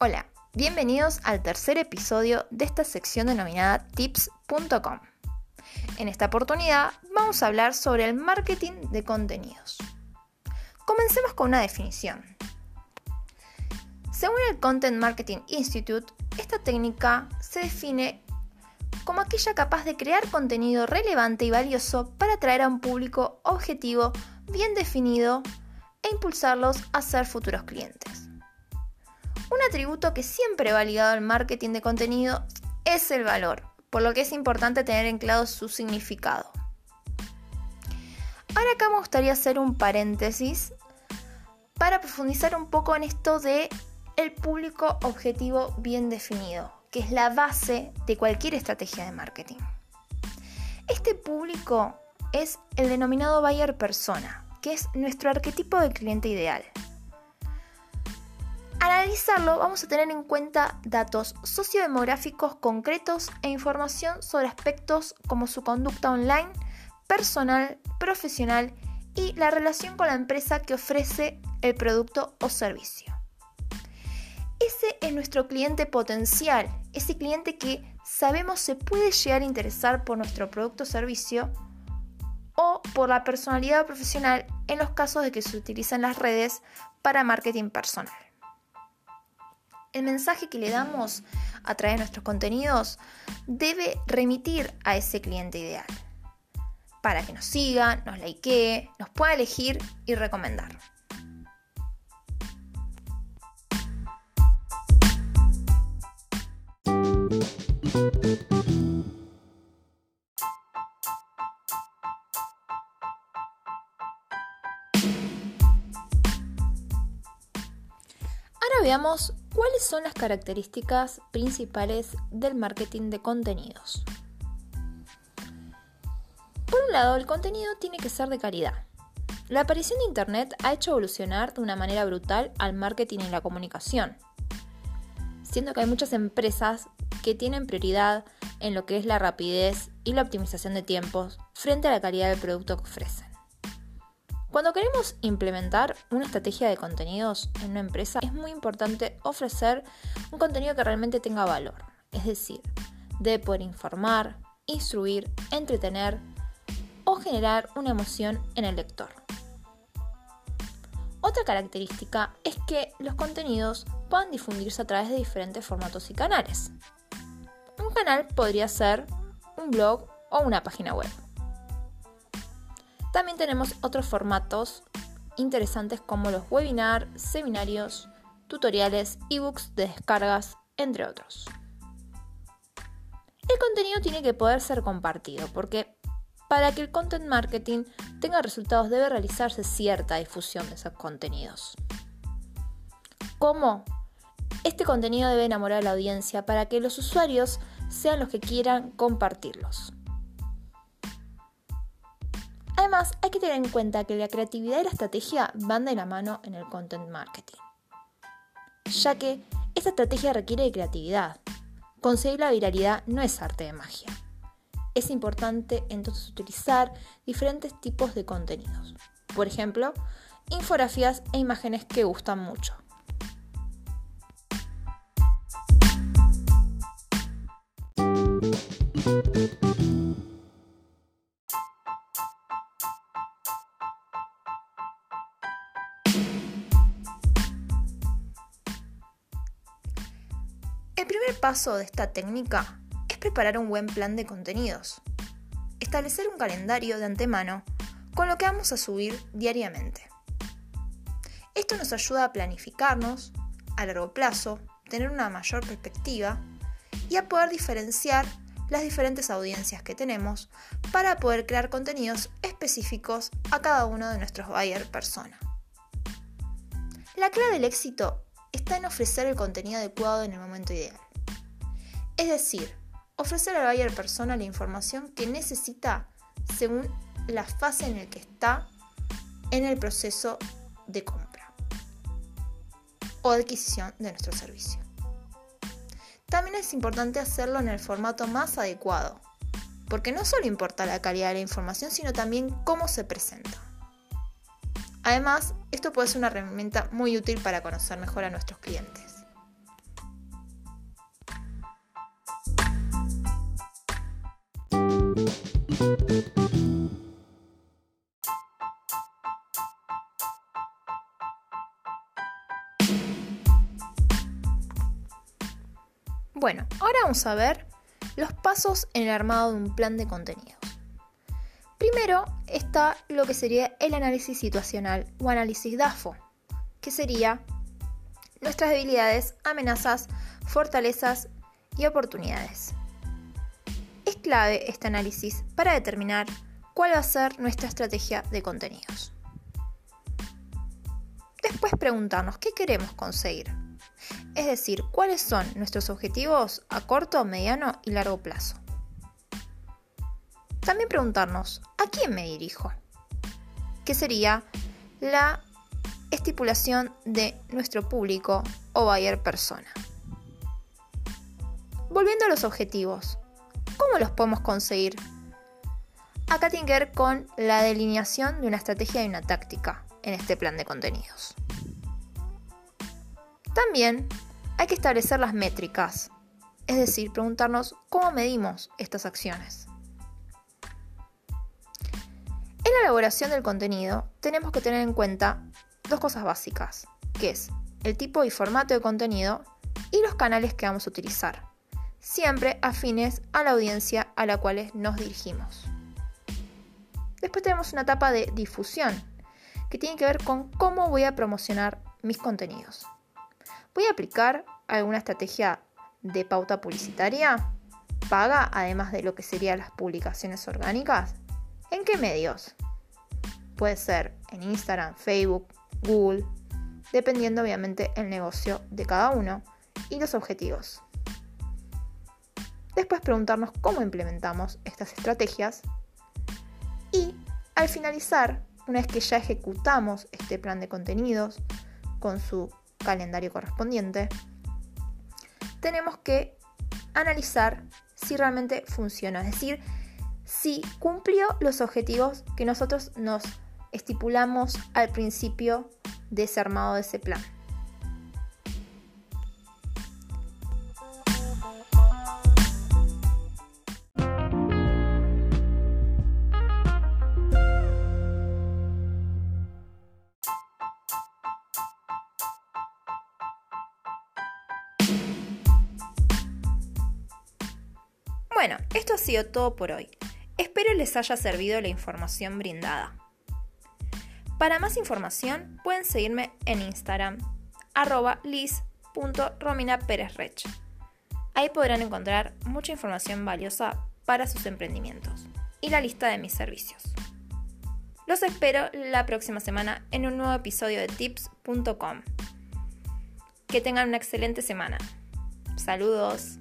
Hola, bienvenidos al tercer episodio de esta sección denominada tips.com. En esta oportunidad vamos a hablar sobre el marketing de contenidos. Comencemos con una definición. Según el Content Marketing Institute, esta técnica se define como aquella capaz de crear contenido relevante y valioso para atraer a un público objetivo bien definido e impulsarlos a ser futuros clientes. Un atributo que siempre va ligado al marketing de contenido es el valor, por lo que es importante tener en claro su significado. Ahora acá me gustaría hacer un paréntesis para profundizar un poco en esto de el público objetivo bien definido, que es la base de cualquier estrategia de marketing. Este público es el denominado buyer persona, que es nuestro arquetipo de cliente ideal. Al analizarlo vamos a tener en cuenta datos sociodemográficos concretos e información sobre aspectos como su conducta online, personal, profesional y la relación con la empresa que ofrece el producto o servicio. Ese es nuestro cliente potencial, ese cliente que sabemos se puede llegar a interesar por nuestro producto o servicio o por la personalidad profesional en los casos de que se utilizan las redes para marketing personal. El mensaje que le damos a través de nuestros contenidos debe remitir a ese cliente ideal para que nos siga, nos likee, nos pueda elegir y recomendar. Veamos cuáles son las características principales del marketing de contenidos. Por un lado, el contenido tiene que ser de calidad. La aparición de Internet ha hecho evolucionar de una manera brutal al marketing y la comunicación, siendo que hay muchas empresas que tienen prioridad en lo que es la rapidez y la optimización de tiempos frente a la calidad del producto que ofrecen. Cuando queremos implementar una estrategia de contenidos en una empresa, es muy importante ofrecer un contenido que realmente tenga valor, es decir, de poder informar, instruir, entretener o generar una emoción en el lector. Otra característica es que los contenidos puedan difundirse a través de diferentes formatos y canales. Un canal podría ser un blog o una página web. También tenemos otros formatos interesantes como los webinars, seminarios, tutoriales, ebooks de descargas, entre otros. El contenido tiene que poder ser compartido porque para que el content marketing tenga resultados debe realizarse cierta difusión de esos contenidos. ¿Cómo? Este contenido debe enamorar a la audiencia para que los usuarios sean los que quieran compartirlos. Además, hay que tener en cuenta que la creatividad y la estrategia van de la mano en el content marketing, ya que esta estrategia requiere de creatividad. Conseguir la viralidad no es arte de magia es importante entonces utilizar diferentes tipos de contenidos. Por ejemplo, infografías e imágenes que gustan mucho. Paso de esta técnica preparar un buen plan de contenidos. Establecer un calendario de antemano con lo que vamos a subir diariamente. Esto nos ayuda a planificarnos a largo plazo, tener una mayor perspectiva y a poder diferenciar las diferentes audiencias que tenemos para poder crear contenidos específicos a cada uno de nuestros buyer persona. La clave del éxito está en ofrecer el contenido adecuado en el momento ideal. Es decir, ofrecer al buyer persona la información que necesita según la fase en la que está en el proceso de compra o adquisición de nuestro servicio. También es importante hacerlo en el formato más adecuado, porque no solo importa la calidad de la información, sino también cómo se presenta. Además, esto puede ser una herramienta muy útil para conocer mejor a nuestros clientes. Bueno, ahora vamos a ver los pasos en el armado de un plan de contenidos. Primero está lo que sería el análisis situacional o análisis DAFO, que sería nuestras debilidades, amenazas, fortalezas y oportunidades. Es clave este análisis para determinar cuál va a ser nuestra estrategia de contenidos. Después preguntarnos qué queremos conseguir, es decir, cuáles son nuestros objetivos a corto, mediano y largo plazo. También preguntarnos a quién me dirijo, que sería la estipulación de nuestro público o buyer persona. Volviendo a los objetivos, ¿cómo los podemos conseguir? Acá tiene que ver con la delineación de una estrategia y una táctica en este plan de contenidos. También hay que establecer las métricas, es decir, preguntarnos cómo medimos estas acciones. En la elaboración del contenido tenemos que tener en cuenta dos cosas básicas, que es el tipo y formato de contenido y los canales que vamos a utilizar, siempre afines a la audiencia a la cual nos dirigimos. Después tenemos una etapa de difusión, que tiene que ver con cómo voy a promocionar mis contenidos. ¿Voy a aplicar alguna estrategia de pauta publicitaria? ¿Paga además de lo que serían las publicaciones orgánicas? ¿En qué medios? Puede ser en Instagram, Facebook, Google, dependiendo obviamente el negocio de cada uno y los objetivos. Después preguntarnos cómo implementamos estas estrategias y al finalizar, una vez que ya ejecutamos este plan de contenidos con su calendario correspondiente, tenemos que analizar si realmente funciona, es decir, si cumplió los objetivos que nosotros nos estipulamos al principio de ese armado de ese plan. Bueno, esto ha sido todo por hoy. Espero les haya servido la información brindada. Para más información pueden seguirme en Instagram arroba lis.rominaperezrech. Ahí podrán encontrar mucha información valiosa para sus emprendimientos y la lista de mis servicios. Los espero la próxima semana en un nuevo episodio de tips.com. Que tengan una excelente semana. Saludos.